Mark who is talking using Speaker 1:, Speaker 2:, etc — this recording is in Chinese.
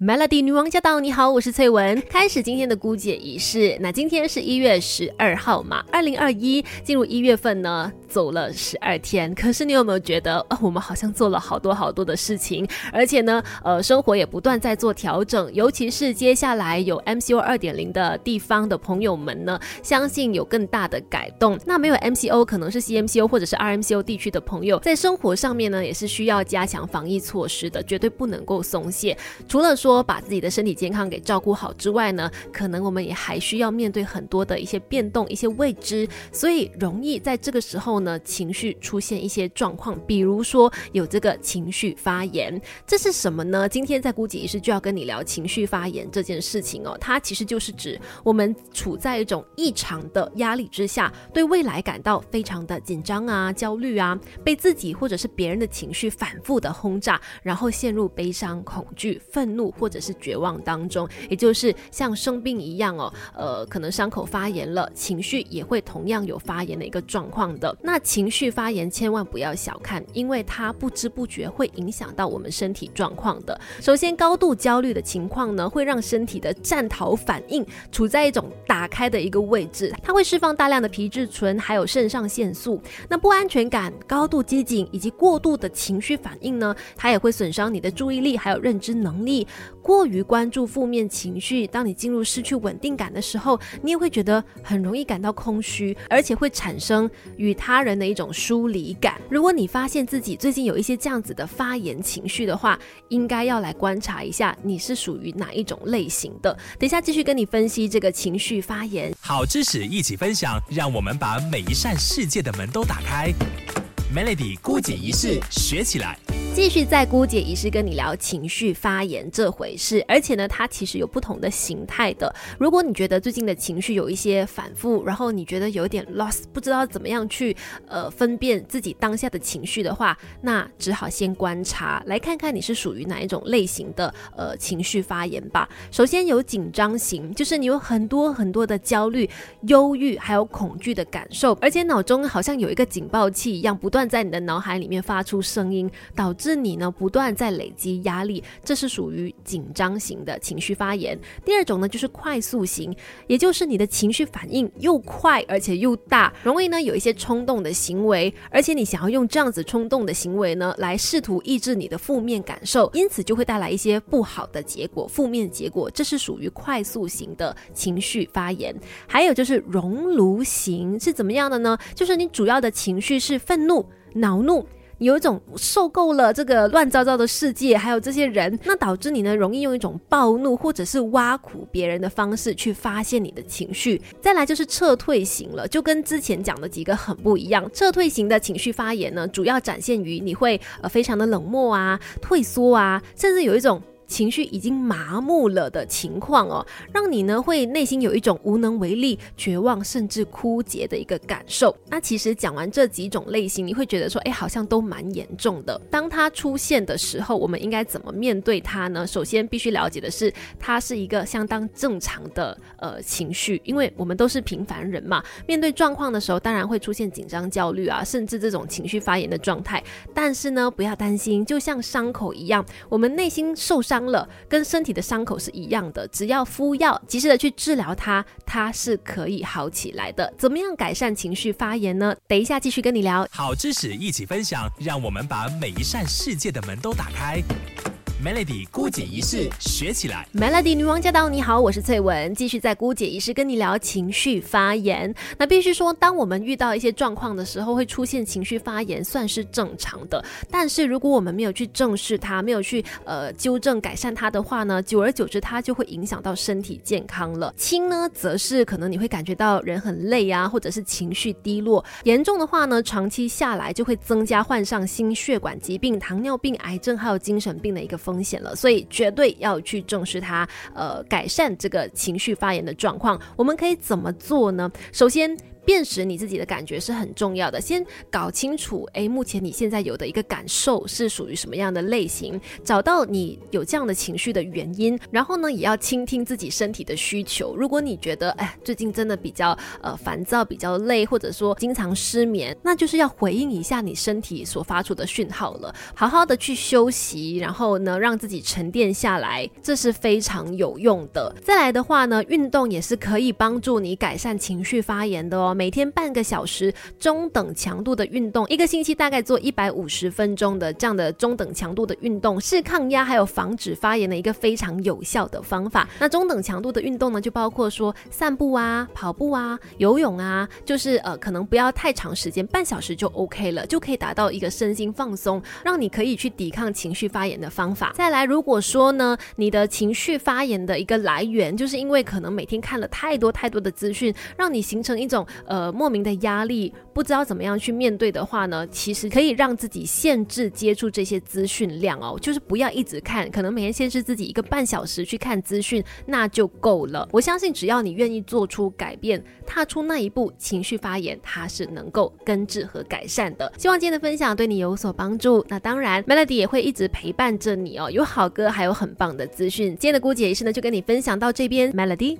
Speaker 1: Melody 女王驾到！你好，我是翠文。开始今天的姑姐仪式。那今天是一月十二号嘛？二零二一进入一月份呢，走了十二天。可是你有没有觉得，我们好像做了好多好多的事情，而且呢，呃，生活也不断在做调整。尤其是接下来有 MCO 二点零的地方的朋友们呢，相信有更大的改动。那没有 MCO，可能是 CMCO 或者是 RMCO 地区的朋友，在生活上面呢，也是需要加强防疫措施的，绝对不能够松懈。除了说把自己的身体健康给照顾好之外呢，可能我们也还需要面对很多的一些变动、一些未知，所以容易在这个时候呢，情绪出现一些状况，比如说有这个情绪发炎，这是什么呢？今天在估计仪式就要跟你聊情绪发炎这件事情哦，它其实就是指我们处在一种异常的压力之下，对未来感到非常的紧张啊、焦虑啊，被自己或者是别人的情绪反复的轰炸，然后陷入悲伤、恐惧、愤怒。或者是绝望当中，也就是像生病一样哦，呃，可能伤口发炎了，情绪也会同样有发炎的一个状况的。那情绪发炎千万不要小看，因为它不知不觉会影响到我们身体状况的。首先，高度焦虑的情况呢，会让身体的战逃反应处在一种打开的一个位置，它会释放大量的皮质醇还有肾上腺素。那不安全感、高度机警以及过度的情绪反应呢，它也会损伤你的注意力还有认知能力。过于关注负面情绪，当你进入失去稳定感的时候，你也会觉得很容易感到空虚，而且会产生与他人的一种疏离感。如果你发现自己最近有一些这样子的发言情绪的话，应该要来观察一下你是属于哪一种类型的。等一下继续跟你分析这个情绪发言，
Speaker 2: 好知识一起分享，让我们把每一扇世界的门都打开。Melody 孤姐仪式学起来。
Speaker 1: 继续在姑姐仪式跟你聊情绪发言这回事，而且呢，它其实有不同的形态的。如果你觉得最近的情绪有一些反复，然后你觉得有点 lost，不知道怎么样去呃分辨自己当下的情绪的话，那只好先观察，来看看你是属于哪一种类型的呃情绪发言吧。首先有紧张型，就是你有很多很多的焦虑、忧郁还有恐惧的感受，而且脑中好像有一个警报器一样，不断在你的脑海里面发出声音，导致。是你呢，不断在累积压力，这是属于紧张型的情绪发言。第二种呢，就是快速型，也就是你的情绪反应又快而且又大，容易呢有一些冲动的行为，而且你想要用这样子冲动的行为呢，来试图抑制你的负面感受，因此就会带来一些不好的结果、负面结果。这是属于快速型的情绪发言。还有就是熔炉型是怎么样的呢？就是你主要的情绪是愤怒、恼怒。有一种受够了这个乱糟糟的世界，还有这些人，那导致你呢容易用一种暴怒或者是挖苦别人的方式去发泄你的情绪。再来就是撤退型了，就跟之前讲的几个很不一样。撤退型的情绪发言呢，主要展现于你会呃非常的冷漠啊、退缩啊，甚至有一种。情绪已经麻木了的情况哦，让你呢会内心有一种无能为力、绝望甚至枯竭的一个感受。那其实讲完这几种类型，你会觉得说，哎，好像都蛮严重的。当它出现的时候，我们应该怎么面对它呢？首先必须了解的是，它是一个相当正常的呃情绪，因为我们都是平凡人嘛。面对状况的时候，当然会出现紧张、焦虑啊，甚至这种情绪发炎的状态。但是呢，不要担心，就像伤口一样，我们内心受伤。伤了，跟身体的伤口是一样的，只要敷药，及时的去治疗它，它是可以好起来的。怎么样改善情绪发炎呢？等一下继续跟你聊，
Speaker 2: 好知识一起分享，让我们把每一扇世界的门都打开。Melody 姑姐仪式学起来。
Speaker 1: Melody 女王驾到！你好，我是翠文，继续在姑姐仪式跟你聊情绪发言。那必须说，当我们遇到一些状况的时候，会出现情绪发言，算是正常的。但是如果我们没有去正视它，没有去呃纠正改善它的话呢，久而久之，它就会影响到身体健康了。轻呢，则是可能你会感觉到人很累啊，或者是情绪低落。严重的话呢，长期下来就会增加患上心血管疾病、糖尿病、癌症还有精神病的一个。风险了，所以绝对要去重视它，呃，改善这个情绪发炎的状况。我们可以怎么做呢？首先。辨识你自己的感觉是很重要的。先搞清楚，哎，目前你现在有的一个感受是属于什么样的类型，找到你有这样的情绪的原因，然后呢，也要倾听自己身体的需求。如果你觉得，哎，最近真的比较呃烦躁，比较累，或者说经常失眠，那就是要回应一下你身体所发出的讯号了，好好的去休息，然后呢，让自己沉淀下来，这是非常有用的。再来的话呢，运动也是可以帮助你改善情绪发炎的哦。每天半个小时中等强度的运动，一个星期大概做一百五十分钟的这样的中等强度的运动，是抗压还有防止发炎的一个非常有效的方法。那中等强度的运动呢，就包括说散步啊、跑步啊、游泳啊，就是呃可能不要太长时间，半小时就 OK 了，就可以达到一个身心放松，让你可以去抵抗情绪发炎的方法。再来，如果说呢，你的情绪发炎的一个来源，就是因为可能每天看了太多太多的资讯，让你形成一种呃莫名的压力，不知道怎么样去面对的话呢，其实可以让自己限制接触这些资讯量哦，就是不要一直看，可能每天限制自己一个半小时去看资讯，那就够了。我相信只要你愿意做出改变，踏出那一步，情绪发炎它是能够根治和改善的。希望今天的分享对你有所帮助。那当然，Melody 也会一直陪伴着你哦，有好歌，还有很棒的资讯。今天的姑姐仪式呢，就跟你分享到这边，Melody。